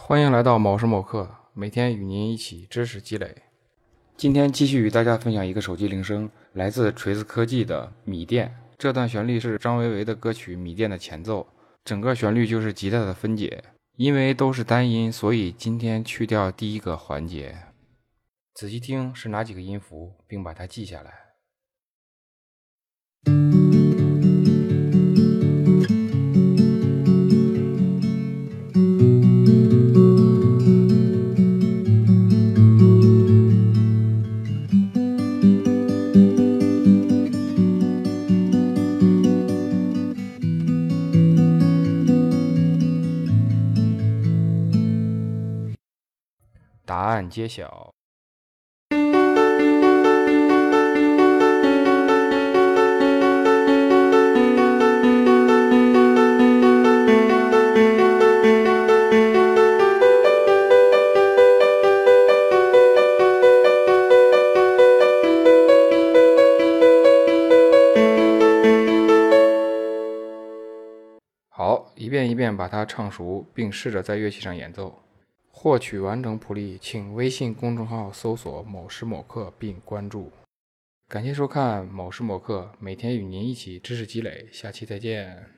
欢迎来到某时某刻，每天与您一起知识积累。今天继续与大家分享一个手机铃声，来自锤子科技的《米店》。这段旋律是张维维的歌曲《米店》的前奏，整个旋律就是吉他的分解。因为都是单音，所以今天去掉第一个环节。仔细听是哪几个音符，并把它记下来。答案揭晓。好，一遍一遍把它唱熟，并试着在乐器上演奏。获取完整谱例，请微信公众号搜索“某时某刻”并关注。感谢收看“某时某刻”，每天与您一起知识积累。下期再见。